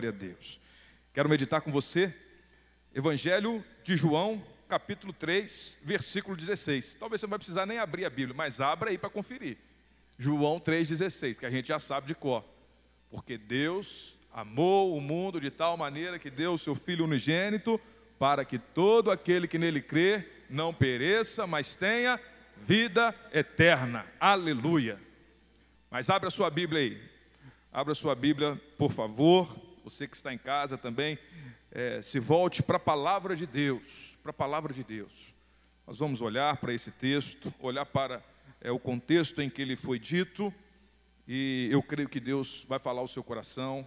Glória a Deus. Quero meditar com você, Evangelho de João, capítulo 3, versículo 16. Talvez você não vai precisar nem abrir a Bíblia, mas abra aí para conferir. João 3,16, que a gente já sabe de cor. Porque Deus amou o mundo de tal maneira que deu o seu Filho unigênito, para que todo aquele que nele crê não pereça, mas tenha vida eterna. Aleluia. Mas abra sua Bíblia aí. Abra sua Bíblia, por favor você que está em casa também, é, se volte para a palavra de Deus, para a palavra de Deus. Nós vamos olhar para esse texto, olhar para é, o contexto em que ele foi dito, e eu creio que Deus vai falar ao seu coração,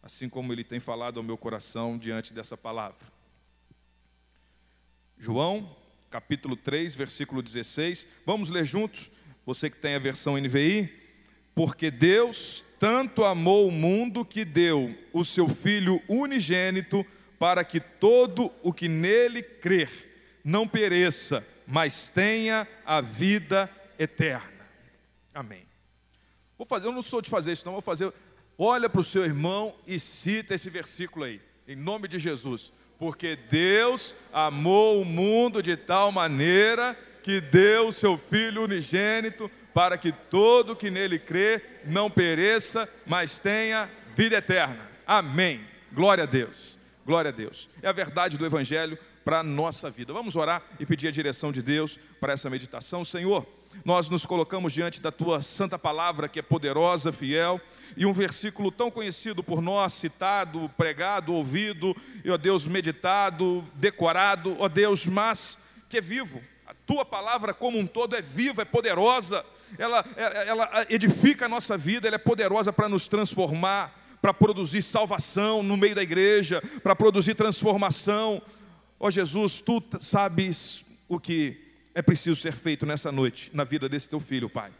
assim como ele tem falado ao meu coração diante dessa palavra. João, capítulo 3, versículo 16. Vamos ler juntos, você que tem a versão NVI. Porque Deus tanto amou o mundo que deu o seu Filho unigênito, para que todo o que nele crer não pereça, mas tenha a vida eterna. Amém. Vou fazer, eu não sou de fazer isso, não, vou fazer. Olha para o seu irmão e cita esse versículo aí, em nome de Jesus. Porque Deus amou o mundo de tal maneira que deu o seu Filho unigênito para que todo que nele crê não pereça, mas tenha vida eterna. Amém. Glória a Deus. Glória a Deus. É a verdade do Evangelho para a nossa vida. Vamos orar e pedir a direção de Deus para essa meditação. Senhor, nós nos colocamos diante da tua santa palavra, que é poderosa, fiel, e um versículo tão conhecido por nós, citado, pregado, ouvido, e ó Deus, meditado, decorado, ó Deus, mas que é vivo. Tua palavra como um todo é viva, é poderosa, ela, ela edifica a nossa vida, ela é poderosa para nos transformar, para produzir salvação no meio da igreja, para produzir transformação. Ó oh, Jesus, tu sabes o que é preciso ser feito nessa noite, na vida desse teu filho, Pai.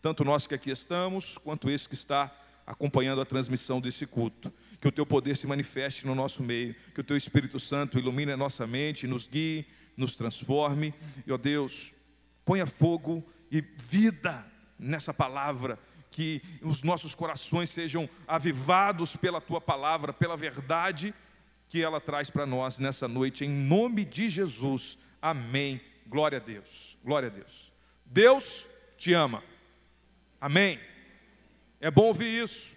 Tanto nós que aqui estamos, quanto esse que está acompanhando a transmissão desse culto. Que o teu poder se manifeste no nosso meio, que o teu Espírito Santo ilumine a nossa mente, nos guie, nos transforme. E, ó Deus, ponha fogo e vida nessa palavra, que os nossos corações sejam avivados pela tua palavra, pela verdade que ela traz para nós nessa noite, em nome de Jesus. Amém. Glória a Deus. Glória a Deus. Deus te ama. Amém. É bom ouvir isso.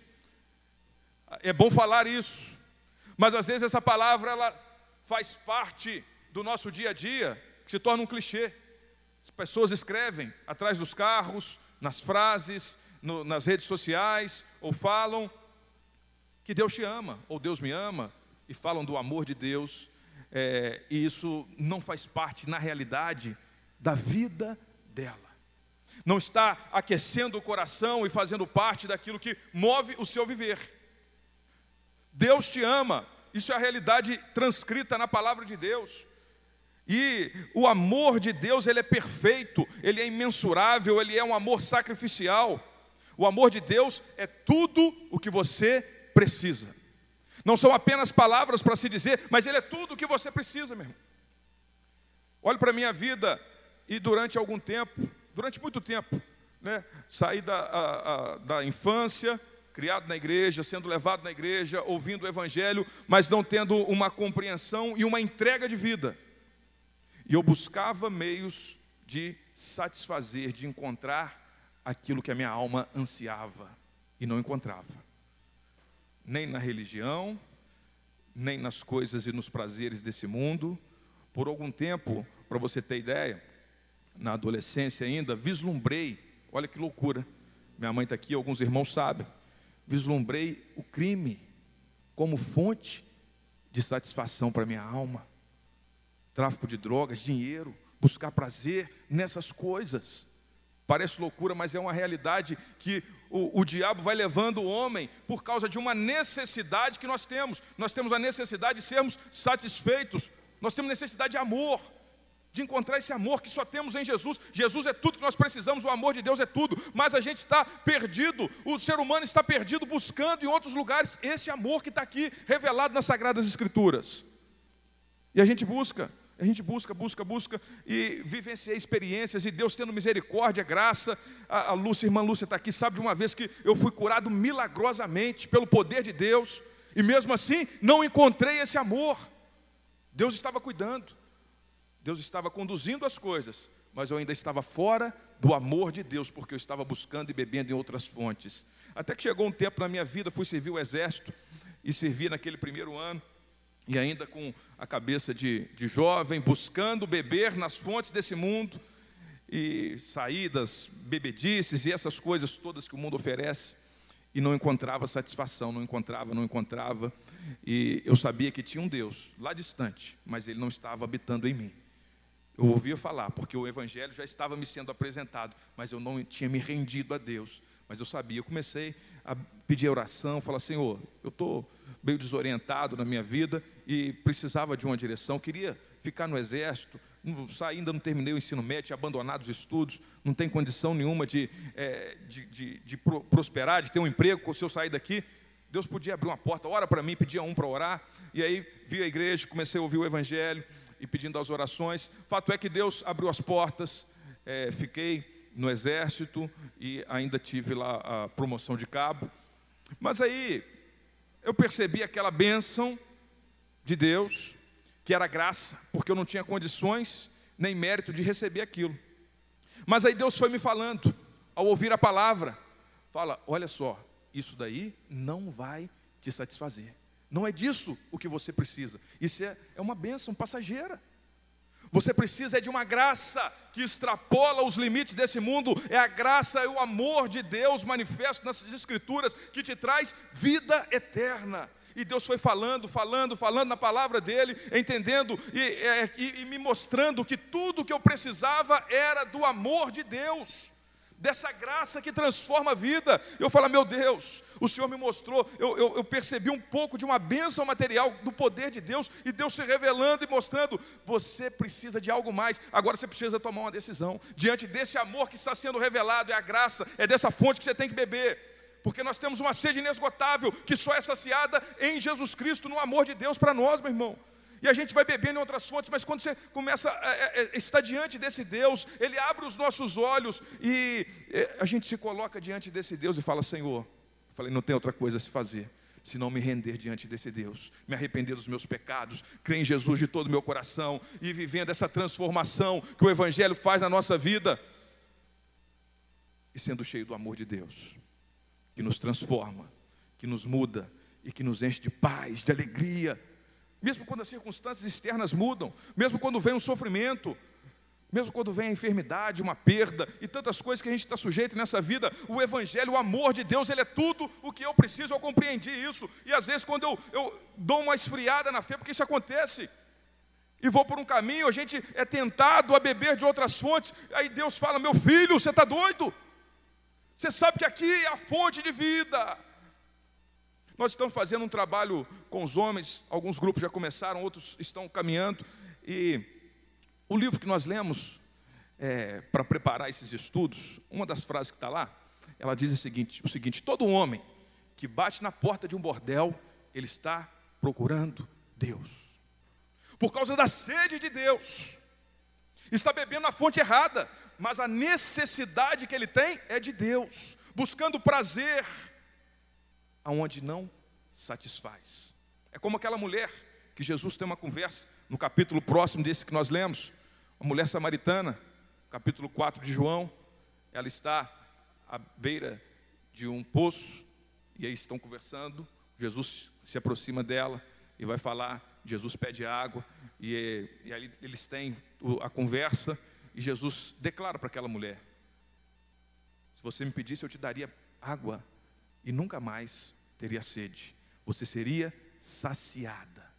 É bom falar isso. Mas às vezes essa palavra ela faz parte do nosso dia a dia, que se torna um clichê. As pessoas escrevem atrás dos carros, nas frases, no, nas redes sociais, ou falam que Deus te ama, ou Deus me ama, e falam do amor de Deus, é, e isso não faz parte, na realidade, da vida dela. Não está aquecendo o coração e fazendo parte daquilo que move o seu viver. Deus te ama, isso é a realidade transcrita na palavra de Deus. E o amor de Deus, ele é perfeito, ele é imensurável, ele é um amor sacrificial. O amor de Deus é tudo o que você precisa. Não são apenas palavras para se dizer, mas ele é tudo o que você precisa, meu irmão. Olhe para a minha vida e durante algum tempo, durante muito tempo, né, saí da, a, a, da infância, criado na igreja, sendo levado na igreja, ouvindo o evangelho, mas não tendo uma compreensão e uma entrega de vida. E eu buscava meios de satisfazer, de encontrar aquilo que a minha alma ansiava e não encontrava. Nem na religião, nem nas coisas e nos prazeres desse mundo. Por algum tempo, para você ter ideia, na adolescência ainda, vislumbrei, olha que loucura. Minha mãe está aqui, alguns irmãos sabem. Vislumbrei o crime como fonte de satisfação para minha alma tráfico de drogas, dinheiro, buscar prazer nessas coisas. Parece loucura, mas é uma realidade que o, o, diabo vai levando o homem por causa de uma necessidade que nós temos. Nós temos a necessidade de sermos satisfeitos, nós temos necessidade de amor, de encontrar esse amor que só temos em Jesus. Jesus é tudo que nós precisamos, o amor de Deus é tudo, mas a gente está perdido, o ser humano está perdido buscando em outros lugares esse amor que está aqui revelado nas Sagradas Escrituras. E a gente busca. A gente busca, busca, busca e vivencia experiências e Deus tendo misericórdia, graça. A, a Lúcia, a irmã Lúcia está aqui, sabe de uma vez que eu fui curado milagrosamente pelo poder de Deus. E mesmo assim, não encontrei esse amor. Deus estava cuidando, Deus estava conduzindo as coisas, mas eu ainda estava fora do amor de Deus, porque eu estava buscando e bebendo em outras fontes. Até que chegou um tempo na minha vida, fui servir o exército e servi naquele primeiro ano, e ainda com a cabeça de, de jovem, buscando beber nas fontes desse mundo, e saídas, bebedices e essas coisas todas que o mundo oferece e não encontrava satisfação, não encontrava, não encontrava. E eu sabia que tinha um Deus lá distante, mas ele não estava habitando em mim. Eu ouvia falar, porque o evangelho já estava me sendo apresentado, mas eu não tinha me rendido a Deus. Mas eu sabia, eu comecei a pedir oração, falar: Senhor, eu estou meio desorientado na minha vida e precisava de uma direção, queria ficar no exército, ainda não terminei o ensino médio, abandonado os estudos, não tem condição nenhuma de, é, de, de, de, prosperar, de ter um emprego, se eu sair daqui, Deus podia abrir uma porta, ora para mim, pedia um para orar, e aí vi a igreja, comecei a ouvir o evangelho e pedindo as orações. Fato é que Deus abriu as portas, é, fiquei no exército e ainda tive lá a promoção de cabo. Mas aí eu percebi aquela bênção de Deus, que era graça, porque eu não tinha condições nem mérito de receber aquilo. Mas aí Deus foi me falando, ao ouvir a palavra, fala: olha só, isso daí não vai te satisfazer. Não é disso o que você precisa. Isso é, é uma bênção passageira. Você precisa é de uma graça que extrapola os limites desse mundo. É a graça, é o amor de Deus manifesto nas Escrituras que te traz vida eterna. E Deus foi falando, falando, falando na palavra dele, entendendo e, é, e, e me mostrando que tudo que eu precisava era do amor de Deus dessa graça que transforma a vida. Eu falo, meu Deus, o Senhor me mostrou, eu, eu, eu, percebi um pouco de uma bênção material do poder de Deus, e Deus se revelando e mostrando: você precisa de algo mais, agora você precisa tomar uma decisão. Diante desse amor que está sendo revelado, é a graça, é dessa fonte que você tem que beber porque nós temos uma sede inesgotável que só é saciada em Jesus Cristo, no amor de Deus para nós, meu irmão. E a gente vai bebendo em outras fontes, mas quando você começa a, estar diante desse Deus, Ele abre os nossos olhos e a gente se coloca diante desse Deus e fala: Senhor, falei, não tem outra coisa a se fazer se não me render diante desse Deus, me arrepender dos meus pecados, crer em Jesus de todo o meu coração e vivendo essa transformação que o Evangelho faz na nossa vida e sendo cheio do amor de Deus que nos transforma, que nos muda e que nos enche de paz, de alegria. Mesmo quando as circunstâncias externas mudam, mesmo quando vem um sofrimento, mesmo quando vem a enfermidade, uma perda e tantas coisas que a gente está sujeito nessa vida, o Evangelho, o amor de Deus, ele é tudo o que eu preciso, eu compreendi isso. E às vezes, quando eu, eu dou uma esfriada na fé, porque isso acontece, e vou por um caminho, a gente é tentado a beber de outras fontes, aí Deus fala: Meu filho, você está doido? Você sabe que aqui é a fonte de vida. Nós estamos fazendo um trabalho com os homens, alguns grupos já começaram, outros estão caminhando. E o livro que nós lemos é, para preparar esses estudos, uma das frases que está lá, ela diz o seguinte: o seguinte: todo homem que bate na porta de um bordel, ele está procurando Deus. Por causa da sede de Deus. Está bebendo na fonte errada, mas a necessidade que ele tem é de Deus, buscando prazer aonde não satisfaz. É como aquela mulher que Jesus tem uma conversa no capítulo próximo desse que nós lemos, a mulher samaritana, capítulo 4 de João, ela está à beira de um poço e aí estão conversando, Jesus se aproxima dela e vai falar, Jesus pede água e, e eles têm a conversa e Jesus declara para aquela mulher: Se você me pedisse, eu te daria água e nunca mais teria sede. Você seria saciada.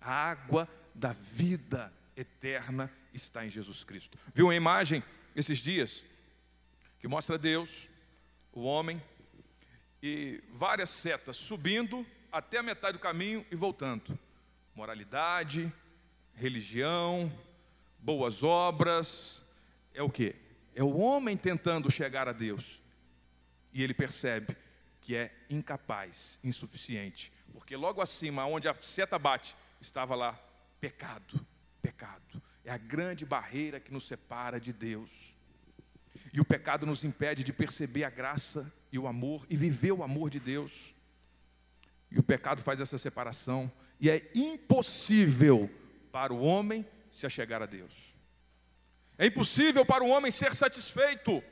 A água da vida eterna está em Jesus Cristo. Viu uma imagem esses dias que mostra Deus, o homem e várias setas subindo até a metade do caminho e voltando. Moralidade, religião, boas obras, é o que? É o homem tentando chegar a Deus. E ele percebe que é incapaz, insuficiente. Porque logo acima, onde a seta bate, estava lá pecado. Pecado. É a grande barreira que nos separa de Deus. E o pecado nos impede de perceber a graça e o amor e viver o amor de Deus. E o pecado faz essa separação. E é impossível para o homem se achegar a Deus. É impossível para o homem ser satisfeito,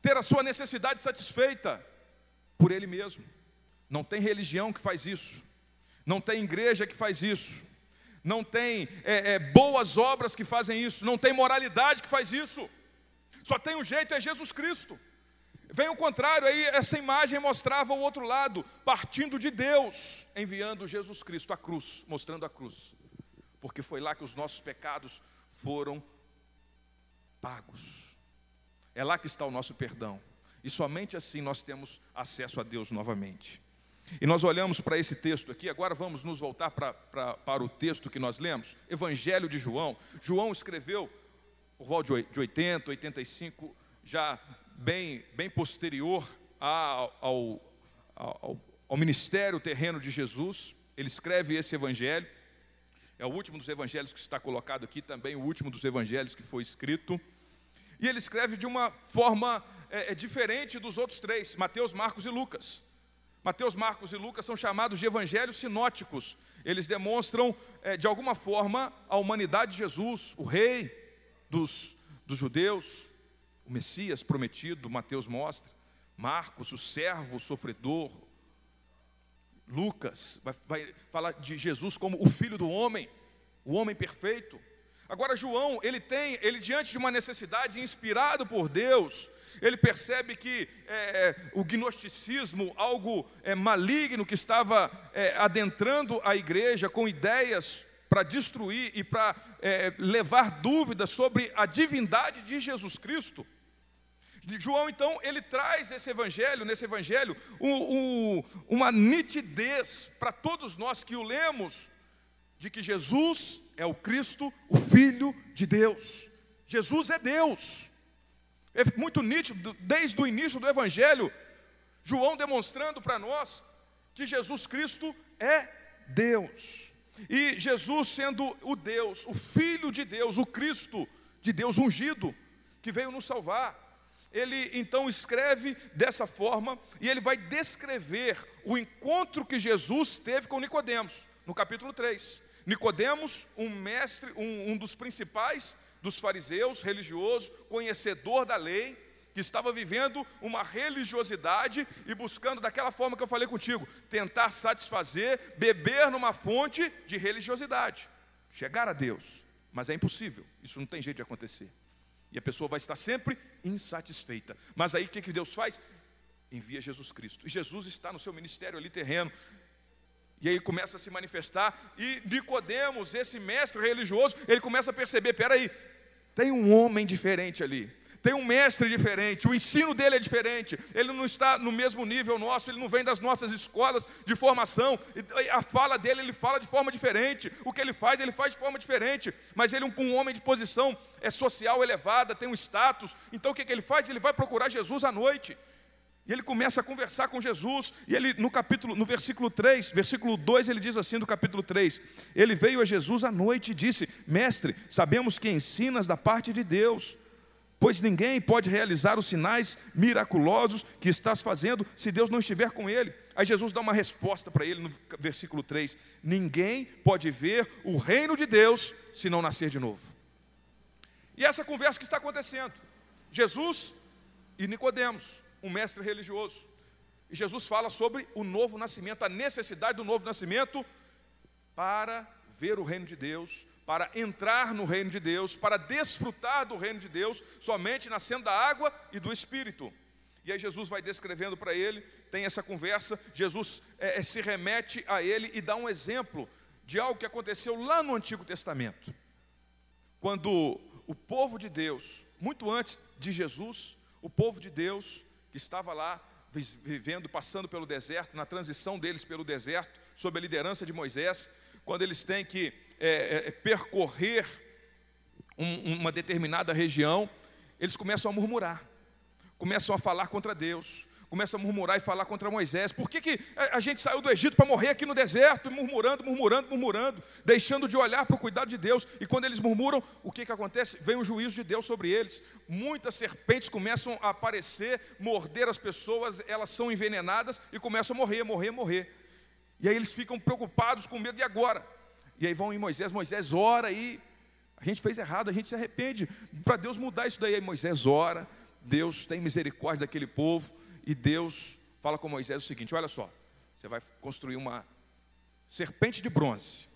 ter a sua necessidade satisfeita por ele mesmo. Não tem religião que faz isso, não tem igreja que faz isso, não tem é, é, boas obras que fazem isso, não tem moralidade que faz isso. Só tem um jeito, é Jesus Cristo. Vem o contrário, aí essa imagem mostrava o outro lado, partindo de Deus, enviando Jesus Cristo à cruz, mostrando a cruz. Porque foi lá que os nossos pecados foram pagos. É lá que está o nosso perdão. E somente assim nós temos acesso a Deus novamente. E nós olhamos para esse texto aqui, agora vamos nos voltar para, para, para o texto que nós lemos, Evangelho de João. João escreveu por volta de 80, 85, já bem, bem posterior ao, ao, ao, ao ministério terreno de Jesus. Ele escreve esse evangelho. É o último dos evangelhos que está colocado aqui, também o último dos evangelhos que foi escrito. E ele escreve de uma forma é, é, diferente dos outros três: Mateus, Marcos e Lucas. Mateus, Marcos e Lucas são chamados de evangelhos sinóticos. Eles demonstram, é, de alguma forma, a humanidade de Jesus, o rei dos, dos judeus, o Messias prometido, Mateus mostra. Marcos, o servo sofredor. Lucas vai, vai falar de Jesus como o filho do homem, o homem perfeito. Agora João, ele tem, ele diante de uma necessidade, inspirado por Deus, ele percebe que é, é, o gnosticismo, algo é, maligno que estava é, adentrando a igreja com ideias para destruir e para é, levar dúvidas sobre a divindade de Jesus Cristo. João, então, ele traz esse evangelho, nesse evangelho, um, um, uma nitidez para todos nós que o lemos, de que Jesus é o Cristo, o Filho de Deus. Jesus é Deus. É muito nítido, desde o início do Evangelho, João demonstrando para nós que Jesus Cristo é Deus. E Jesus sendo o Deus, o Filho de Deus, o Cristo de Deus ungido, que veio nos salvar. Ele então escreve dessa forma e ele vai descrever o encontro que Jesus teve com Nicodemos, no capítulo 3. Nicodemos, um mestre, um, um dos principais dos fariseus, religioso, conhecedor da lei, que estava vivendo uma religiosidade e buscando daquela forma que eu falei contigo, tentar satisfazer, beber numa fonte de religiosidade, chegar a Deus, mas é impossível, isso não tem jeito de acontecer. E a pessoa vai estar sempre insatisfeita. Mas aí o que, que Deus faz? Envia Jesus Cristo. E Jesus está no seu ministério ali terreno, e aí começa a se manifestar, e Nicodemos, esse mestre religioso, ele começa a perceber, peraí, tem um homem diferente ali, tem um mestre diferente, o ensino dele é diferente, ele não está no mesmo nível nosso, ele não vem das nossas escolas de formação, a fala dele, ele fala de forma diferente, o que ele faz, ele faz de forma diferente, mas ele é um, um homem de posição é social elevada, tem um status, então o que, que ele faz? Ele vai procurar Jesus à noite, e ele começa a conversar com Jesus, e ele no capítulo, no versículo 3, versículo 2, ele diz assim do capítulo 3: Ele veio a Jesus à noite e disse: Mestre, sabemos que ensinas da parte de Deus, pois ninguém pode realizar os sinais miraculosos que estás fazendo se Deus não estiver com ele. Aí Jesus dá uma resposta para ele no versículo 3: Ninguém pode ver o reino de Deus se não nascer de novo. E essa conversa que está acontecendo, Jesus e Nicodemos um mestre religioso. E Jesus fala sobre o novo nascimento, a necessidade do novo nascimento para ver o reino de Deus, para entrar no reino de Deus, para desfrutar do reino de Deus, somente nascendo da água e do Espírito. E aí Jesus vai descrevendo para ele, tem essa conversa, Jesus é, é, se remete a ele e dá um exemplo de algo que aconteceu lá no Antigo Testamento. Quando o povo de Deus, muito antes de Jesus, o povo de Deus que estava lá vivendo, passando pelo deserto, na transição deles pelo deserto, sob a liderança de Moisés, quando eles têm que é, é, é, percorrer um, uma determinada região, eles começam a murmurar, começam a falar contra Deus, começa a murmurar e falar contra Moisés. Por que, que a gente saiu do Egito para morrer aqui no deserto, murmurando, murmurando, murmurando, deixando de olhar para o cuidado de Deus? E quando eles murmuram, o que, que acontece? Vem o juízo de Deus sobre eles. Muitas serpentes começam a aparecer, morder as pessoas, elas são envenenadas e começam a morrer, morrer, morrer. E aí eles ficam preocupados com medo de agora. E aí vão em Moisés, Moisés ora e a gente fez errado, a gente se arrepende. Para Deus mudar isso daí, aí Moisés ora, Deus tem misericórdia daquele povo e Deus fala com Moisés o seguinte: olha só, você vai construir uma serpente de bronze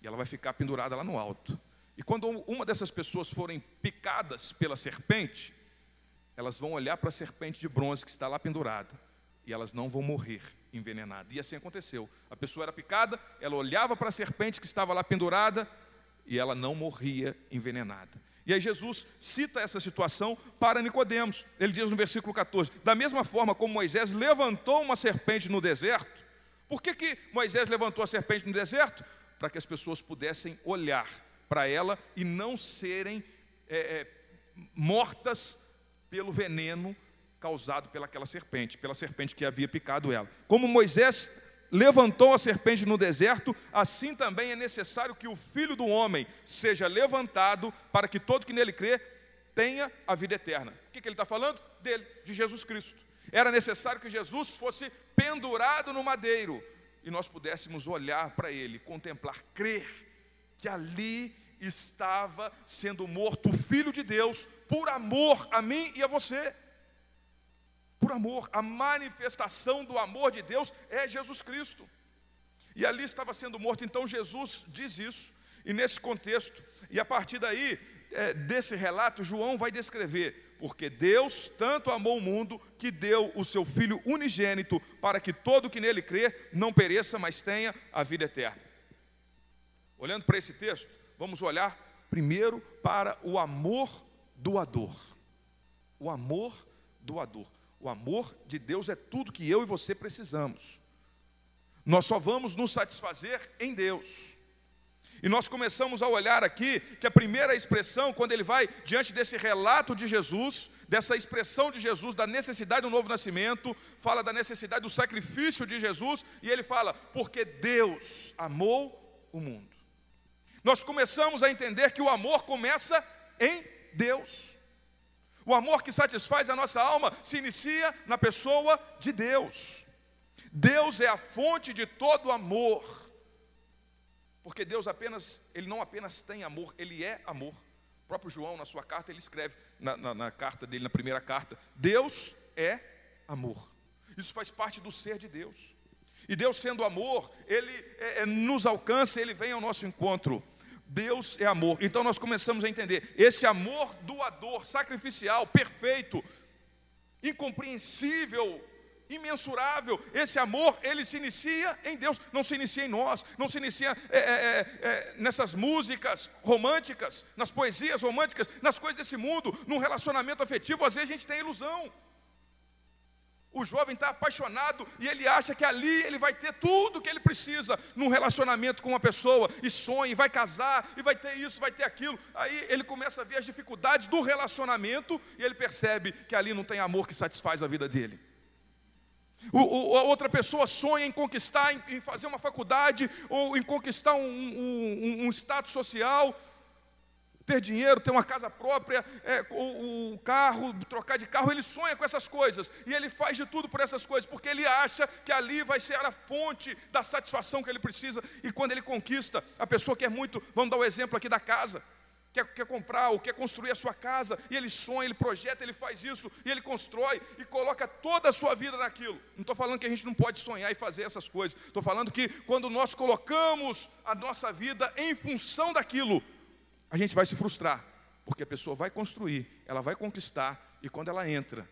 e ela vai ficar pendurada lá no alto. E quando uma dessas pessoas forem picadas pela serpente, elas vão olhar para a serpente de bronze que está lá pendurada e elas não vão morrer envenenadas. E assim aconteceu. A pessoa era picada, ela olhava para a serpente que estava lá pendurada e ela não morria envenenada. E aí Jesus cita essa situação para Nicodemos. Ele diz no versículo 14: Da mesma forma como Moisés levantou uma serpente no deserto, por que, que Moisés levantou a serpente no deserto? Para que as pessoas pudessem olhar para ela e não serem é, é, mortas pelo veneno causado pelaquela serpente, pela serpente que havia picado ela. Como Moisés levantou a serpente no deserto, assim também é necessário que o filho do homem seja levantado para que todo que nele crê tenha a vida eterna. O que, que ele está falando? Dele, de Jesus Cristo. Era necessário que Jesus fosse pendurado no madeiro e nós pudéssemos olhar para ele, contemplar, crer que ali estava sendo morto o Filho de Deus por amor a mim e a você. Por amor, a manifestação do amor de Deus é Jesus Cristo. E ali estava sendo morto, então Jesus diz isso, e nesse contexto, e a partir daí, é, desse relato, João vai descrever, porque Deus tanto amou o mundo que deu o seu Filho unigênito, para que todo que nele crê não pereça, mas tenha a vida eterna. Olhando para esse texto, vamos olhar primeiro para o amor doador. O amor doador. O amor de Deus é tudo que eu e você precisamos. Nós só vamos nos satisfazer em Deus. E nós começamos a olhar aqui que a primeira expressão, quando ele vai diante desse relato de Jesus, dessa expressão de Jesus, da necessidade do novo nascimento, fala da necessidade do sacrifício de Jesus, e ele fala, porque Deus amou o mundo. Nós começamos a entender que o amor começa em Deus. O amor que satisfaz a nossa alma se inicia na pessoa de Deus. Deus é a fonte de todo amor. Porque Deus apenas, Ele não apenas tem amor, Ele é amor. O próprio João, na sua carta, ele escreve, na, na, na carta dele, na primeira carta, Deus é amor. Isso faz parte do ser de Deus. E Deus sendo amor, Ele é, é, nos alcança, Ele vem ao nosso encontro. Deus é amor. Então nós começamos a entender esse amor doador, sacrificial, perfeito, incompreensível, imensurável. Esse amor, ele se inicia em Deus, não se inicia em nós, não se inicia é, é, é, é nessas músicas românticas, nas poesias românticas, nas coisas desse mundo, num relacionamento afetivo. Às vezes a gente tem ilusão. O jovem está apaixonado e ele acha que ali ele vai ter tudo que ele precisa num relacionamento com uma pessoa, e sonha, e vai casar, e vai ter isso, vai ter aquilo. Aí ele começa a ver as dificuldades do relacionamento e ele percebe que ali não tem amor que satisfaz a vida dele. O, o, a outra pessoa sonha em conquistar, em, em, fazer uma faculdade, ou em conquistar um, um, um status social, ter dinheiro, ter uma casa própria, é, o, o, carro, trocar de carro, ele sonha com essas coisas e ele faz de tudo por essas coisas, porque ele acha que ali vai ser a fonte da satisfação que ele precisa. E quando ele conquista, a pessoa quer muito, vamos dar o exemplo aqui da casa. Quer, quer comprar ou quer construir a sua casa, e ele sonha, ele projeta, ele faz isso, e ele constrói e coloca toda a sua vida naquilo. Não estou falando que a gente não pode sonhar e fazer essas coisas, estou falando que quando nós colocamos a nossa vida em função daquilo, a gente vai se frustrar, porque a pessoa vai construir, ela vai conquistar, e quando ela entra,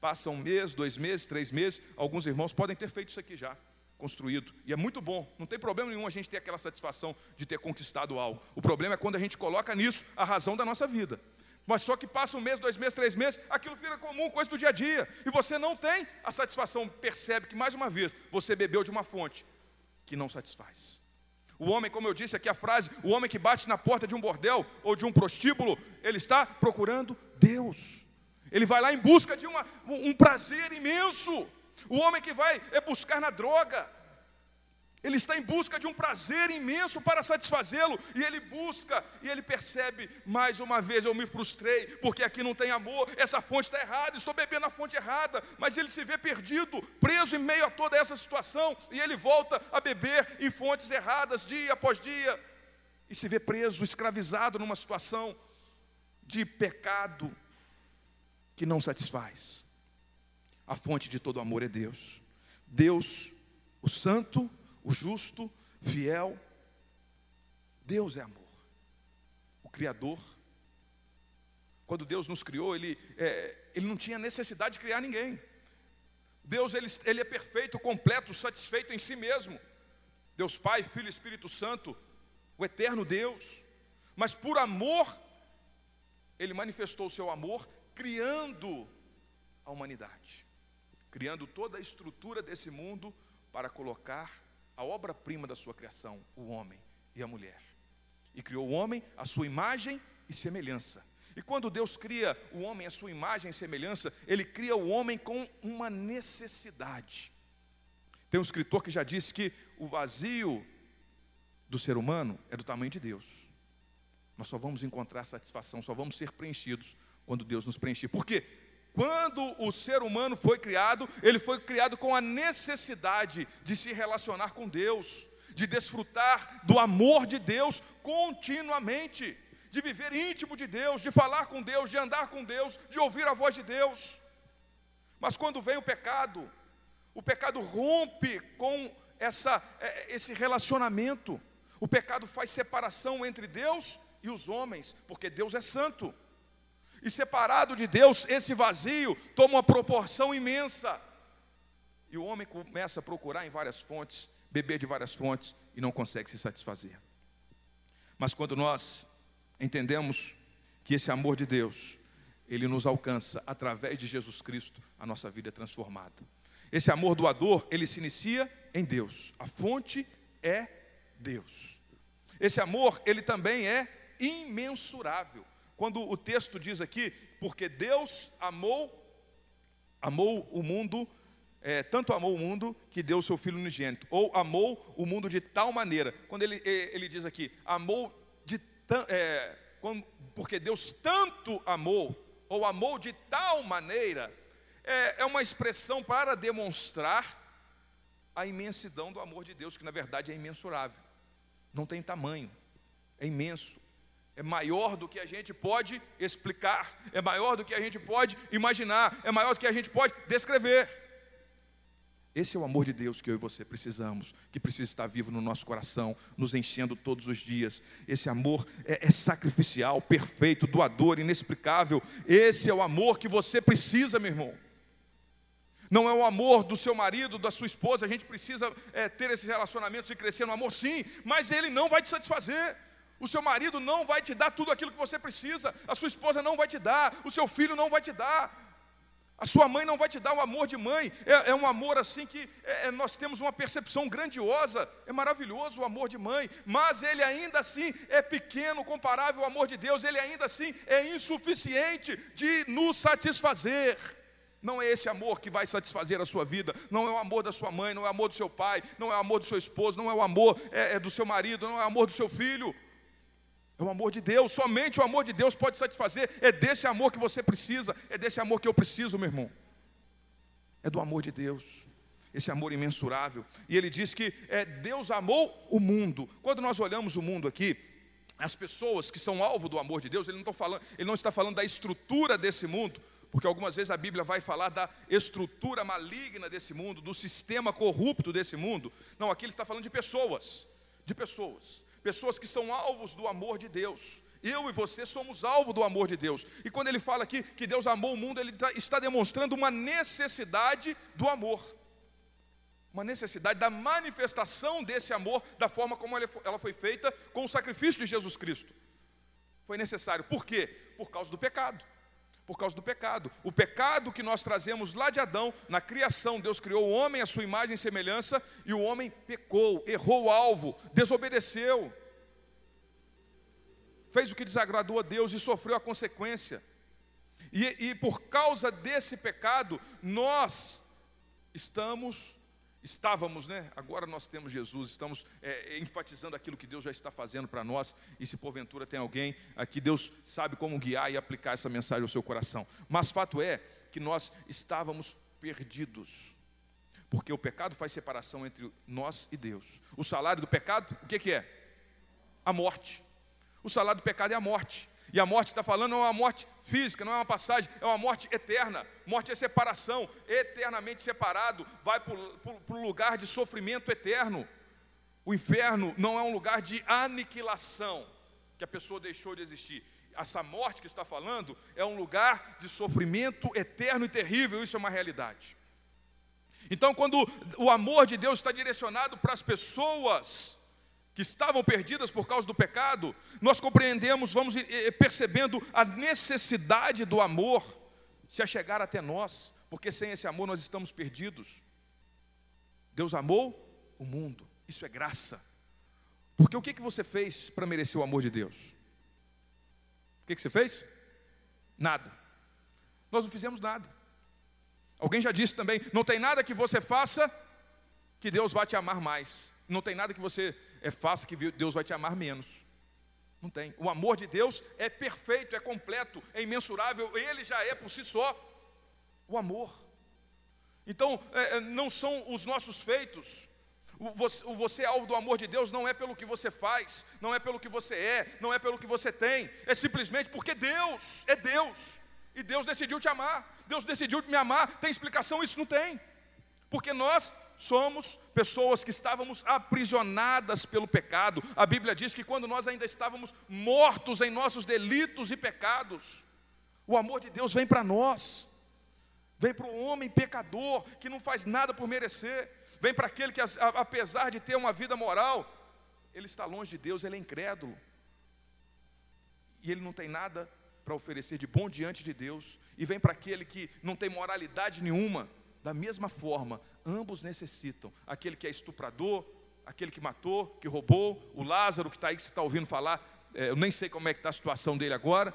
passa um mês, dois meses, três meses, alguns irmãos podem ter feito isso aqui já, construído, e é muito bom, não tem problema nenhum a gente ter aquela satisfação de ter conquistado algo. O problema é quando a gente coloca nisso a razão da nossa vida. Mas só que passa um mês, dois meses, três meses, aquilo fica comum, coisa do dia a dia, e você não tem a satisfação, percebe que mais uma vez você bebeu de uma fonte que não satisfaz. O homem, como eu disse aqui a frase, o homem que bate na porta de um bordel ou de um prostíbulo, ele está procurando Deus. Ele vai lá em busca de uma, um prazer imenso. O homem que vai é buscar na droga, Ele está em busca de um prazer imenso para satisfazê-lo, e ele busca, e ele percebe, mais uma vez eu me frustrei, porque aqui não tem amor, essa fonte está errada, estou bebendo a fonte errada, mas ele se vê perdido, preso em meio a toda essa situação, e ele volta a beber em fontes erradas, dia após dia, e se vê preso, escravizado numa situação de pecado que não satisfaz. A fonte de todo amor é Deus. Deus, o Santo, o justo, fiel. Deus é amor. O Criador. Quando Deus nos criou, Ele, é, ele não tinha necessidade de criar ninguém. Deus ele, ele é perfeito, completo, satisfeito em si mesmo. Deus Pai, Filho e Espírito Santo, o eterno Deus. Mas por amor, Ele manifestou o seu amor criando a humanidade, criando toda a estrutura desse mundo para colocar a obra-prima da sua criação, o homem e a mulher. E criou o homem à sua imagem e semelhança. E quando Deus cria o homem à sua imagem e semelhança, ele cria o homem com uma necessidade. Tem um escritor que já disse que o vazio do ser humano é do tamanho de Deus. Nós só vamos encontrar satisfação, só vamos ser preenchidos quando Deus nos preencher. Por quê? Quando o ser humano foi criado, ele foi criado com a necessidade de se relacionar com Deus, de desfrutar do amor de Deus continuamente, de viver íntimo de Deus, de falar com Deus, de andar com Deus, de ouvir a voz de Deus. Mas quando vem o pecado, o pecado rompe com essa, é, esse relacionamento. O pecado faz separação entre Deus e os homens, porque Deus é santo. E separado de Deus, esse vazio toma uma proporção imensa. E o homem começa a procurar em várias fontes, beber de várias fontes e não consegue se satisfazer. Mas quando nós entendemos que esse amor de Deus, ele nos alcança através de Jesus Cristo, a nossa vida é transformada. Esse amor doador, ele se inicia em Deus. A fonte é Deus. Esse amor, ele também é imensurável. Quando o texto diz aqui, porque Deus amou, amou o mundo, é, tanto amou o mundo que deu o seu Filho unigênito, ou amou o mundo de tal maneira. Quando ele, ele diz aqui, amou de é, porque Deus tanto amou, ou amou de tal maneira, é, é uma expressão para demonstrar a imensidão do amor de Deus, que na verdade é imensurável, não tem tamanho, é imenso é maior do que a gente pode explicar, é maior do que a gente pode imaginar, é maior do que a gente pode descrever. Esse é o amor de Deus que eu e você precisamos, que precisa estar vivo no nosso coração, nos enchendo todos os dias. Esse amor é, é, sacrificial, perfeito, doador, inexplicável. Esse é o amor que você precisa, meu irmão. Não é o amor do seu marido, da sua esposa. A gente precisa é, ter esses relacionamentos e crescer no amor, sim, mas ele não vai te satisfazer. O seu marido não vai te dar tudo aquilo que você precisa, a sua esposa não vai te dar, o seu filho não vai te dar, a sua mãe não vai te dar o amor de mãe, é, é um amor assim que é, é, nós temos uma percepção grandiosa, é maravilhoso o amor de mãe, mas ele ainda assim é pequeno comparável ao amor de Deus, ele ainda assim é insuficiente de nos satisfazer. Não é esse amor que vai satisfazer a sua vida, não é o amor da sua mãe, não é o amor do seu pai, não é o amor do seu esposo, não é o amor é, é do seu marido, não é o amor do seu filho. É o amor de Deus, somente o amor de Deus pode satisfazer. É desse amor que você precisa, é desse amor que eu preciso, meu irmão. É do amor de Deus, esse amor imensurável. E ele diz que é, Deus amou o mundo. Quando nós olhamos o mundo aqui, as pessoas que são alvo do amor de Deus, ele não, falando, ele não está falando da estrutura desse mundo, porque algumas vezes a Bíblia vai falar da estrutura maligna desse mundo, do sistema corrupto desse mundo. Não, aqui ele está falando de pessoas, de pessoas pessoas que são alvos do amor de Deus. Eu e você somos alvo do amor de Deus. E quando ele fala aqui que Deus amou o mundo, ele tá, está demonstrando uma necessidade do amor. Uma necessidade da manifestação desse amor, da forma como ela foi feita com o sacrifício de Jesus Cristo. Foi necessário. Por quê? Por causa do pecado por causa do pecado. O pecado que nós trazemos lá de Adão, na criação, Deus criou o homem à sua imagem e semelhança, e o homem pecou, errou o alvo, desobedeceu, fez o que desagradou a Deus e sofreu a consequência. E, e por causa desse pecado, nós estamos Estávamos, né? Agora nós temos Jesus, estamos é, enfatizando aquilo que Deus já está fazendo para nós. E se porventura tem alguém aqui, Deus sabe como guiar e aplicar essa mensagem ao seu coração. Mas fato é que nós estávamos perdidos, porque o pecado faz separação entre nós e Deus. O salário do pecado, o que, que é? A morte. O salário do pecado é a morte. E a morte que está falando não é uma morte física, não é uma passagem, é uma morte eterna. Morte é separação, eternamente separado, vai para o lugar de sofrimento eterno. O inferno não é um lugar de aniquilação, que a pessoa deixou de existir. Essa morte que está falando é um lugar de sofrimento eterno e terrível, isso é uma realidade. Então, quando o amor de Deus está direcionado para as pessoas, que estavam perdidas por causa do pecado, nós compreendemos, vamos percebendo a necessidade do amor se achegar até nós, porque sem esse amor nós estamos perdidos. Deus amou o mundo, isso é graça. Porque o que, que você fez para merecer o amor de Deus? O que, que você fez? Nada. Nós não fizemos nada. Alguém já disse também: não tem nada que você faça que Deus vá te amar mais. Não tem nada que você é fácil que Deus vai te amar menos. Não tem. O amor de Deus é perfeito, é completo, é imensurável, ele já é por si só o amor. Então, é, é não são os nossos feitos. O você, é alvo do amor de Deus não é pelo que você faz, não é pelo que você é, não é pelo que você tem, é simplesmente porque Deus é Deus. E Deus decidiu te amar, Deus decidiu me amar. Tem explicação? Isso não tem. Porque nós somos pessoas que estávamos aprisionadas pelo pecado. A Bíblia diz que quando nós ainda estávamos mortos em nossos delitos e pecados, o amor de Deus vem para nós. Vem para o homem pecador que não faz nada por merecer. Vem para aquele que, apesar de ter uma vida moral, ele está longe de Deus, ele é incrédulo. E ele não tem nada para oferecer de bom diante de Deus. E vem para aquele que não tem moralidade nenhuma da mesma forma, ambos necessitam. Aquele que é estuprador, aquele que matou, que roubou, o Lázaro que está aí, que você está ouvindo falar, é, eu nem sei como é que está a situação dele agora,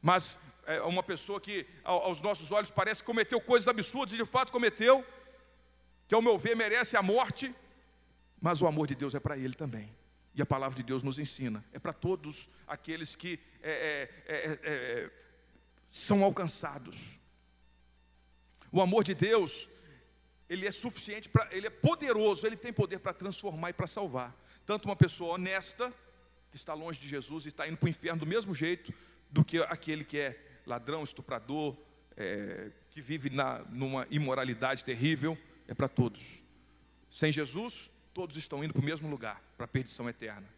mas é uma pessoa que aos nossos olhos parece que cometeu coisas absurdas e de fato cometeu, que ao meu ver merece a morte, mas o amor de Deus é para ele também. E a palavra de Deus nos ensina, é para todos aqueles que é, é, é, é são alcançados. O amor de Deus, ele é suficiente para, ele é poderoso, ele tem poder para transformar e para salvar. Tanto uma pessoa honesta, que está longe de Jesus e está indo para o inferno do mesmo jeito, do que aquele que é ladrão, estuprador, é, que vive na, numa imoralidade terrível, é para todos. Sem Jesus, todos estão indo para o mesmo lugar, para a perdição eterna.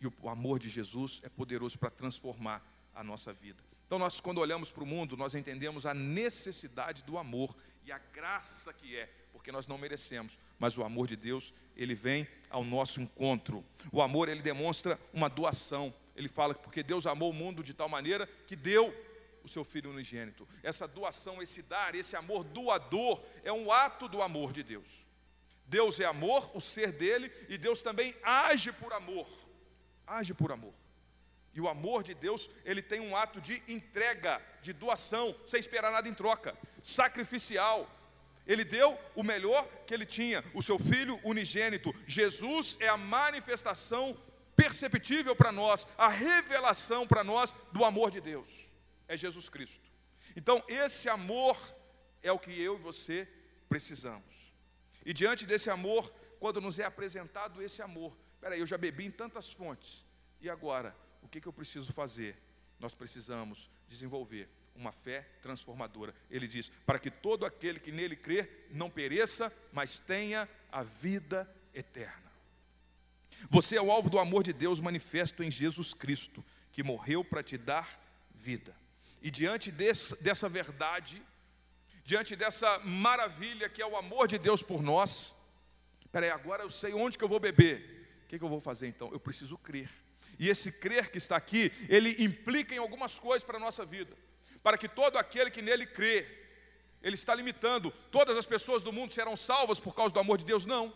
E o, o amor de Jesus é poderoso para transformar a nossa vida. Então, nós, quando olhamos para o mundo, nós entendemos a necessidade do amor e a graça que é, porque nós não merecemos, mas o amor de Deus, ele vem ao nosso encontro. O amor, ele demonstra uma doação. Ele fala que porque Deus amou o mundo de tal maneira que deu o seu filho unigênito. Essa doação, esse dar, esse amor doador, é um ato do amor de Deus. Deus é amor, o ser dele, e Deus também age por amor. Age por amor. E o amor de Deus, ele tem um ato de entrega, de doação, sem esperar nada em troca, sacrificial. Ele deu o melhor que ele tinha, o seu filho unigênito. Jesus é a manifestação perceptível para nós, a revelação para nós do amor de Deus. É Jesus Cristo. Então, esse amor é o que eu e você precisamos. E diante desse amor, quando nos é apresentado esse amor, peraí, eu já bebi em tantas fontes, e agora? O que, que eu preciso fazer? Nós precisamos desenvolver uma fé transformadora. Ele diz: para que todo aquele que nele crer não pereça, mas tenha a vida eterna. Você é o alvo do amor de Deus manifesto em Jesus Cristo, que morreu para te dar vida. E diante desse, dessa verdade, diante dessa maravilha que é o amor de Deus por nós, peraí, agora eu sei onde que eu vou beber. O que, que eu vou fazer então? Eu preciso crer. E esse crer que está aqui, ele implica em algumas coisas para a nossa vida. Para que todo aquele que nele crê, ele está limitando, todas as pessoas do mundo serão salvas por causa do amor de Deus? Não.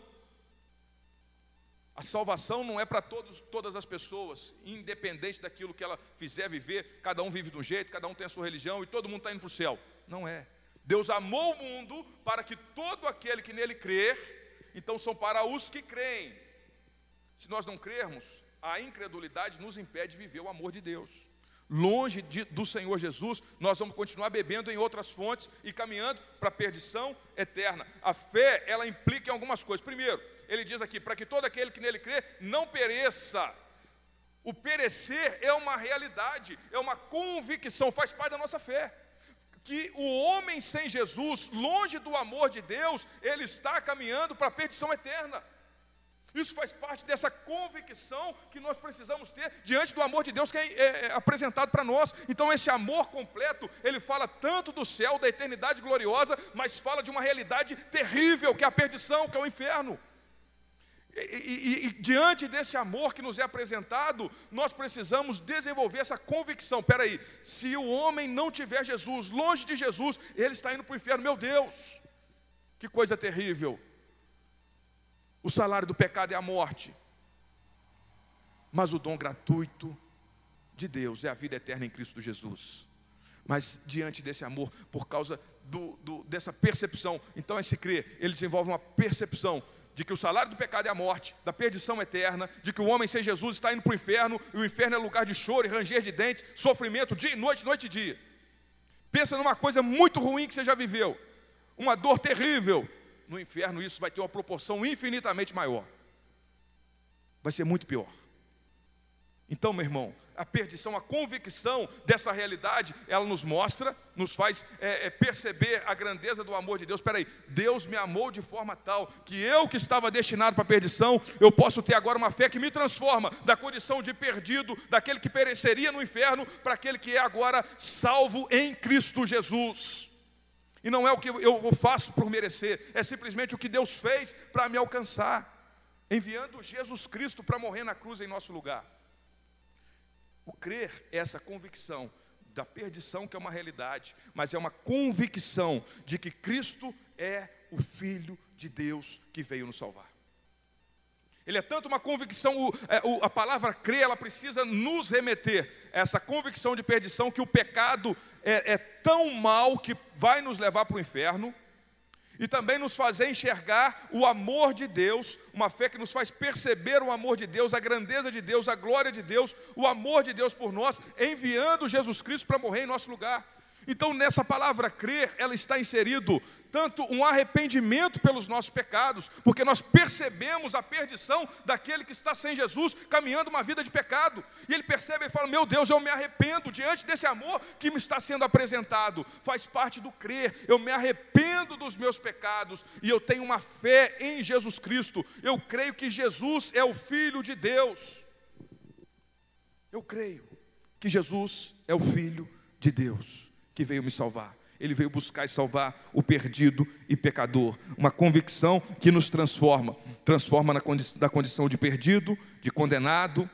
A salvação não é para todos, todas as pessoas, independente daquilo que ela fizer viver, cada um vive de um jeito, cada um tem a sua religião e todo mundo está indo para o céu. Não é. Deus amou o mundo para que todo aquele que nele crer, então são para os que creem. Se nós não crermos, a incredulidade nos impede de viver o amor de Deus. Longe de, do Senhor Jesus, nós vamos continuar bebendo em outras fontes e caminhando para a perdição eterna. A fé, ela implica em algumas coisas. Primeiro, ele diz aqui: para que todo aquele que nele crê não pereça. O perecer é uma realidade, é uma convicção, faz parte da nossa fé que o homem sem Jesus, longe do amor de Deus, ele está caminhando para a perdição eterna. Isso faz parte dessa convicção que nós precisamos ter diante do amor de Deus que é, é, é apresentado para nós. Então, esse amor completo, ele fala tanto do céu, da eternidade gloriosa, mas fala de uma realidade terrível, que é a perdição, que é o inferno. E, e, e, diante desse amor que nos é apresentado, nós precisamos desenvolver essa convicção. Espera aí, se o homem não tiver Jesus, longe de Jesus, ele está indo para o inferno. Meu Deus, que coisa terrível! O salário do pecado é a morte, mas o dom gratuito de Deus é a vida eterna em Cristo Jesus. Mas diante desse amor, por causa do, do, dessa percepção, então esse crer, ele desenvolve uma percepção de que o salário do pecado é a morte, da perdição eterna, de que o homem sem Jesus está indo para o inferno, e o inferno é lugar de choro e ranger de dentes, sofrimento dia e noite, noite e dia. Pensa numa coisa muito ruim que você já viveu, uma dor terrível. No inferno isso vai ter uma proporção infinitamente maior. Vai ser muito pior. Então, meu irmão, a perdição, a convicção dessa realidade, ela nos mostra, nos faz é, é, perceber a grandeza do amor de Deus. Espera aí, Deus me amou de forma tal que eu que estava destinado para a perdição, eu posso ter agora uma fé que me transforma da condição de perdido, daquele que pereceria no inferno, para aquele que é agora salvo em Cristo Jesus. E não é o que eu faço por merecer, é simplesmente o que Deus fez para me alcançar, enviando Jesus Cristo para morrer na cruz em nosso lugar. O crer é essa convicção da perdição, que é uma realidade, mas é uma convicção de que Cristo é o Filho de Deus que veio nos salvar. Ele é tanto uma convicção, o, é, o, a palavra crer, ela precisa nos remeter a essa convicção de perdição que o pecado é, é tão mal que vai nos levar para o inferno e também nos fazer enxergar o amor de Deus, uma fé que nos faz perceber o amor de Deus, a grandeza de Deus, a glória de Deus, o amor de Deus por nós, enviando Jesus Cristo para morrer em nosso lugar. Então, nessa palavra crer, ela está inserido tanto um arrependimento pelos nossos pecados, porque nós percebemos a perdição daquele que está sem Jesus, caminhando uma vida de pecado. E ele percebe e fala: Meu Deus, eu me arrependo diante desse amor que me está sendo apresentado. Faz parte do crer. Eu me arrependo dos meus pecados e eu tenho uma fé em Jesus Cristo. Eu creio que Jesus é o Filho de Deus. Eu creio que Jesus é o Filho de Deus que veio me salvar. Ele veio buscar e salvar o perdido e pecador. Uma convicção que nos transforma transforma na condi da condição de perdido, de condenado,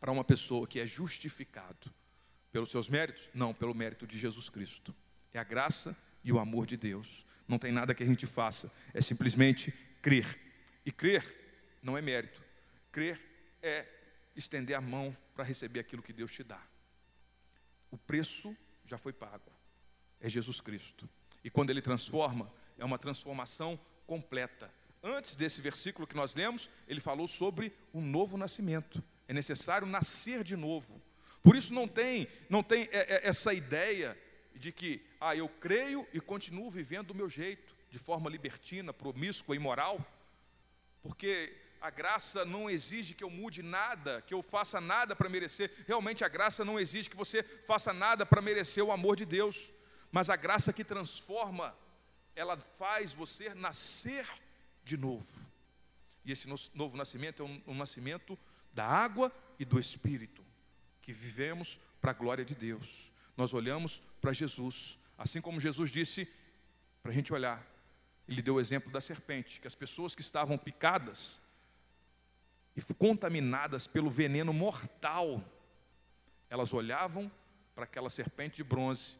para uma pessoa que é justificado pelos seus méritos? Não, pelo mérito de Jesus Cristo. É a graça e o amor de Deus. Não tem nada que a gente faça, é simplesmente crer. E crer não é mérito. Crer é estender a mão para receber aquilo que Deus te dá. O preço já foi pago. É Jesus Cristo. E quando ele transforma, é uma transformação completa. Antes desse versículo que nós lemos, ele falou sobre um novo nascimento. É necessário nascer de novo. Por isso não tem, não tem é, é, essa ideia de que, ah, eu creio e continuo vivendo do meu jeito, de forma libertina, promíscua, imoral, porque a graça não exige que eu mude nada, que eu faça nada para merecer. Realmente a graça não exige que você faça nada para merecer o amor de Deus. Mas a graça que transforma, ela faz você nascer de novo. E esse novo nascimento é um, um nascimento da água e do Espírito, que vivemos para a glória de Deus. Nós olhamos para Jesus, assim como Jesus disse para a gente olhar. Ele deu o exemplo da serpente, que as pessoas que estavam picadas, e contaminadas pelo veneno mortal, elas olhavam para aquela serpente de bronze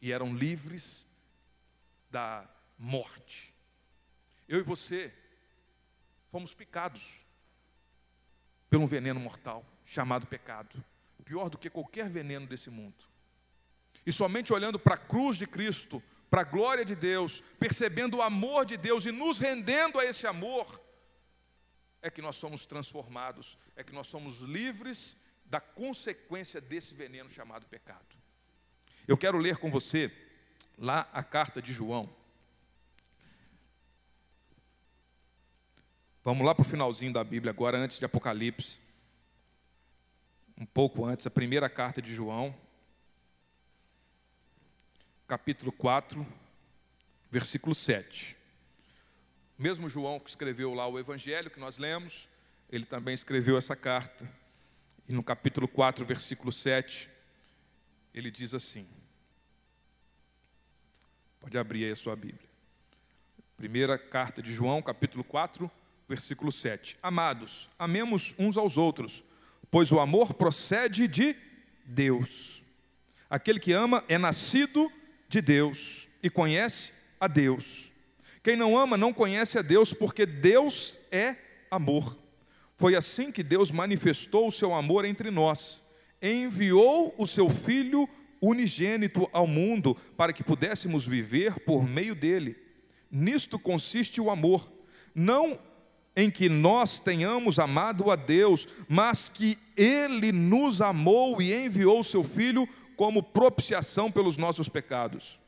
e eram livres da morte. Eu e você fomos picados pelo veneno mortal chamado pecado, pior do que qualquer veneno desse mundo. E somente olhando para a cruz de Cristo para a glória de Deus, percebendo o amor de Deus e nos rendendo a esse amor, é que nós somos transformados, é que nós somos livres da consequência desse veneno chamado pecado. Eu quero ler com você lá a carta de João. Vamos lá para o finalzinho da Bíblia, agora, antes de Apocalipse. Um pouco antes, a primeira carta de João, capítulo 4, versículo 7. Mesmo João que escreveu lá o evangelho que nós lemos, ele também escreveu essa carta. E no capítulo 4, versículo 7, ele diz assim: Pode abrir aí a sua Bíblia. Primeira carta de João, capítulo 4, versículo 7. Amados, amemos uns aos outros, pois o amor procede de Deus. Aquele que ama é nascido de Deus e conhece a Deus. Quem não ama não conhece a Deus, porque Deus é amor. Foi assim que Deus manifestou o seu amor entre nós. Enviou o seu Filho unigênito ao mundo para que pudéssemos viver por meio dele. Nisto consiste o amor, não em que nós tenhamos amado a Deus, mas que Ele nos amou e enviou o Seu Filho como propiciação pelos nossos pecados.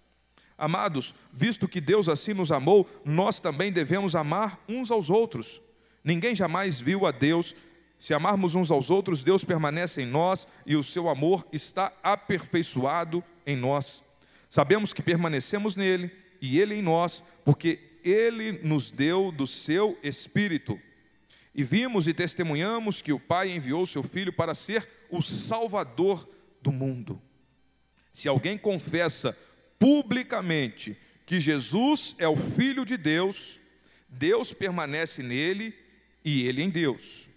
Amados, visto que Deus assim nos amou, nós também devemos amar uns aos outros. Ninguém jamais viu a Deus. Se amarmos uns aos outros, Deus permanece em nós e o seu amor está aperfeiçoado em nós. Sabemos que permanecemos nele e ele em nós, porque ele nos deu do seu Espírito. E vimos e testemunhamos que o Pai enviou seu Filho para ser o Salvador do mundo. Se alguém confessa publicamente que Jesus é o Filho de Deus, Deus permanece nele e ele em Deus.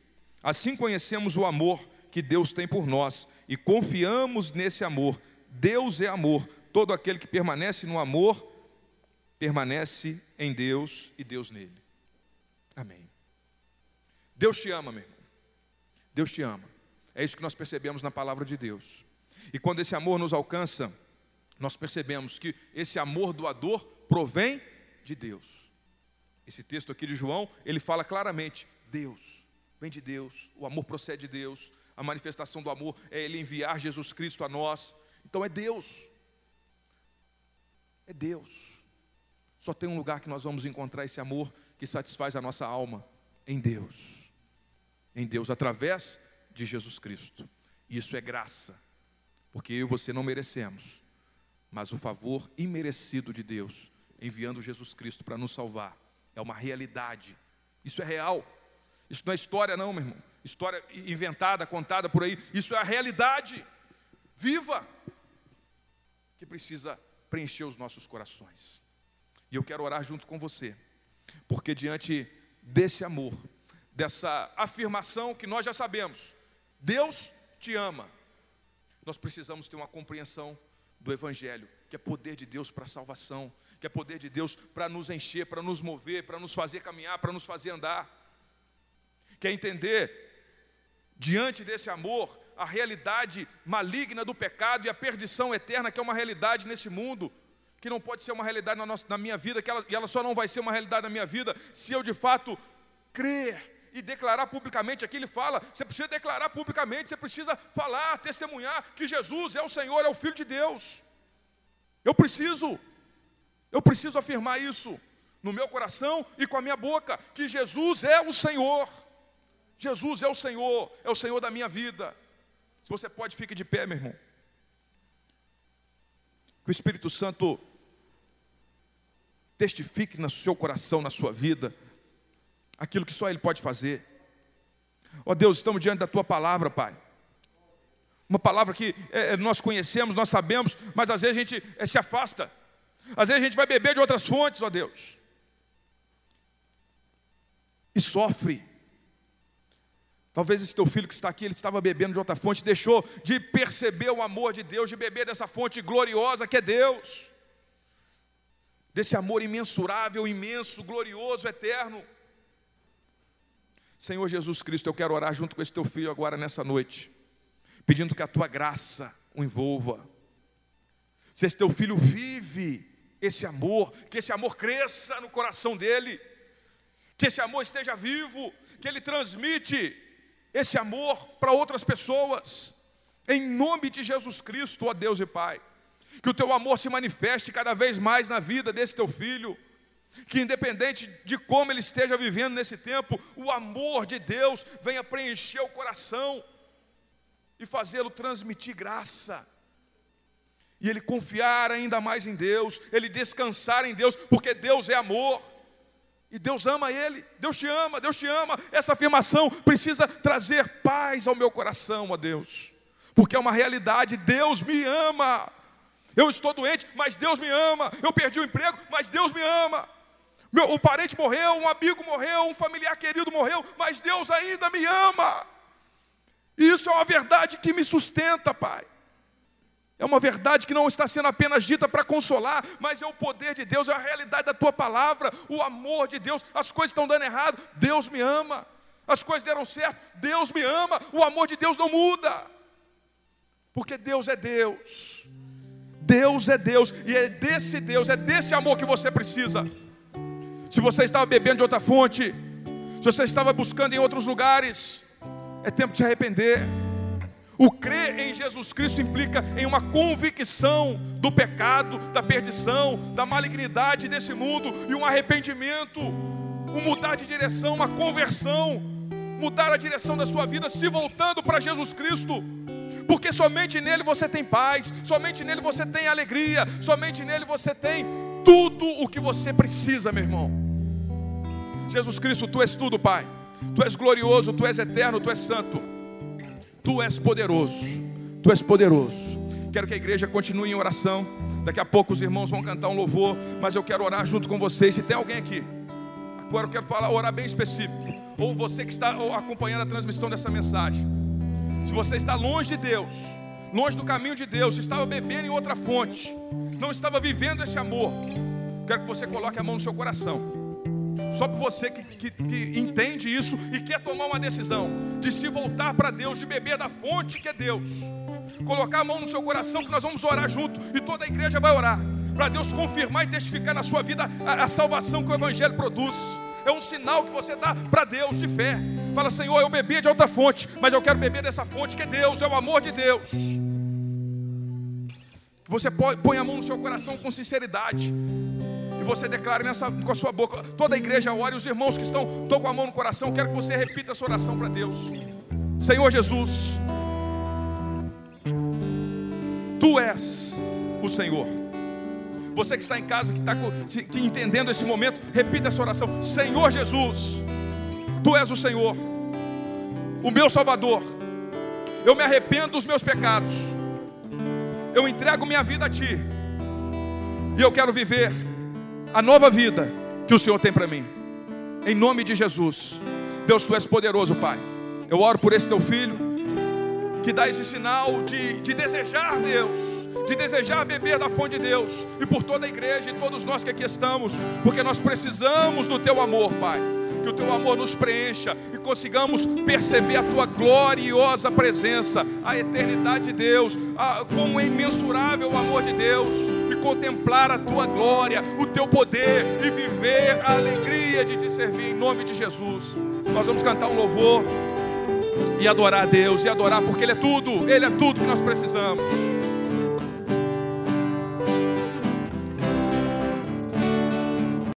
Assim conhecemos o amor que Deus tem por nós e confiamos nesse amor. Deus é amor. Todo aquele que permanece no amor permanece em Deus e Deus nele. Amém. Deus te ama, meu irmão. Deus te ama. É isso que nós percebemos na palavra de Deus. E quando esse amor nos alcança, nós percebemos que esse amor doador provém de Deus. Esse texto aqui de João, ele fala claramente: Deus, vem de Deus, o amor procede de Deus, a manifestação do amor é Ele enviar Jesus Cristo a nós. Então é Deus, é Deus. Só tem um lugar que nós vamos encontrar esse amor que satisfaz a nossa alma: em Deus. Em Deus, através de Jesus Cristo. Isso é graça, porque eu e você não merecemos, mas o favor imerecido de Deus, enviando Jesus Cristo para nos salvar, é uma realidade. Isso é real. Isso não é história, não, meu irmão. História inventada, contada por aí. Isso é a realidade viva que precisa preencher os nossos corações. E eu quero orar junto com você, porque diante desse amor, dessa afirmação que nós já sabemos, Deus te ama, nós precisamos ter uma compreensão do Evangelho, que é poder de Deus para a salvação, que é poder de Deus para nos encher, para nos mover, para nos fazer caminhar, para nos fazer andar. Quer entender, diante desse amor, a realidade maligna do pecado e a perdição eterna, que é uma realidade nesse mundo, que não pode ser uma realidade na, nossa, na minha vida, que ela, e ela só não vai ser uma realidade na minha vida se eu de fato crer e declarar publicamente. Aqui ele fala: você precisa declarar publicamente, você precisa falar, testemunhar que Jesus é o Senhor, é o Filho de Deus. Eu preciso, eu preciso afirmar isso no meu coração e com a minha boca: que Jesus é o Senhor. Jesus é o Senhor, é o Senhor da minha vida. Se você pode, fique de pé, meu irmão. Que o Espírito Santo testifique no seu coração, na sua vida, aquilo que só Ele pode fazer. Ó oh Deus, estamos diante da Tua palavra, Pai. Uma palavra que é, é, nós conhecemos, nós sabemos, mas às vezes a gente é, se afasta. Às vezes a gente vai beber de outras fontes, ó Deus. E sofre. Talvez esse teu filho que está aqui, ele estava bebendo de outra fonte, deixou de perceber o amor de Deus, de beber dessa fonte gloriosa que é Deus. Desse amor imensurável, imenso, glorioso, eterno. Senhor Jesus Cristo, eu quero orar junto com esse teu filho agora nessa noite, pedindo que a tua graça o envolva. Se esse teu filho vive esse amor, que esse amor cresça no coração dele, que esse amor esteja vivo, que ele transmite esse amor para outras pessoas. Em nome de Jesus Cristo, ó Deus e Pai. Que o teu amor se manifeste cada vez mais na vida desse teu filho. Que independente de como ele esteja vivendo nesse tempo, o amor de Deus venha preencher o coração e fazê-lo transmitir graça. E ele confiar ainda mais em Deus, ele descansar em Deus, porque Deus é amor. E Deus ama ele, Deus te ama, Deus te ama. Essa afirmação precisa trazer paz ao meu coração, ó Deus porque é uma realidade, Deus me ama. Eu estou doente, mas Deus me ama. Eu perdi o emprego, mas Deus me ama. Meu, parente morreu, um amigo morreu, um familiar querido morreu, mas Deus ainda me ama. Isso é uma verdade que me sustenta, Pai. É uma verdade que não está sendo apenas dita para consolar, mas é o poder de Deus, é a realidade da tua palavra, o amor de Deus. As coisas estão dando errado, Deus me ama. As coisas deram certo, Deus me ama. O amor de Deus não muda. Porque Deus é Deus. Deus é Deus. E é desse Deus, é desse amor que você precisa. Se você estava bebendo de outra fonte, se você estava buscando em outros lugares, é tempo de se arrepender. O crer em Jesus Cristo implica em uma convicção do pecado, da perdição, da malignidade desse mundo e um arrependimento, um mudar de direção, uma conversão, mudar a direção da sua vida, se voltando para Jesus Cristo porque somente nele você tem paz, somente nele você tem alegria, somente nele você tem tudo o que você precisa, meu irmão. Jesus Cristo, tu és tudo, Pai. Tu és glorioso, tu és eterno, tu és santo. Tu és poderoso. Tu és poderoso. Quero que a igreja continue em oração. Daqui a pouco os irmãos vão cantar um louvor, mas eu quero orar junto com vocês. Se tem alguém aqui, agora eu quero falar, orar bem específico. Ou você que está acompanhando a transmissão dessa mensagem se você está longe de Deus, longe do caminho de Deus, estava bebendo em outra fonte, não estava vivendo esse amor, quero que você coloque a mão no seu coração. Só para você que, que, que, entende isso e quer tomar uma decisão de se voltar para Deus, de beber da fonte que é Deus. Colocar a mão no seu coração que nós vamos orar junto e toda a igreja vai orar. Para Deus confirmar e testificar na sua vida a, a salvação que o Evangelho produz é um sinal que você dá para Deus de fé. Fala, Senhor, eu bebia de outra fonte, mas eu quero beber dessa fonte que é Deus, é o amor de Deus. Você põe a mão no seu coração com sinceridade. E você declara nessa, com a sua boca. Toda a igreja ora e os irmãos que estão, estão com a mão no coração, quero que você repita essa oração para Deus. Senhor Jesus, Tu és o Senhor. Você que está em casa, que está que entendendo esse momento, repita essa oração: Senhor Jesus, Tu és o Senhor, o meu Salvador. Eu me arrependo dos meus pecados. Eu entrego minha vida a Ti. E eu quero viver a nova vida que o Senhor tem para mim. Em nome de Jesus. Deus, Tu és poderoso, Pai. Eu oro por esse teu filho que dá esse sinal de, de desejar Deus de desejar beber da fonte de Deus, e por toda a igreja e todos nós que aqui estamos, porque nós precisamos do teu amor, Pai. Que o teu amor nos preencha e consigamos perceber a tua gloriosa presença, a eternidade de Deus, a, como é imensurável o amor de Deus, e contemplar a tua glória, o teu poder e viver a alegria de te servir em nome de Jesus. Nós vamos cantar um louvor e adorar a Deus e adorar porque Ele é tudo, Ele é tudo que nós precisamos.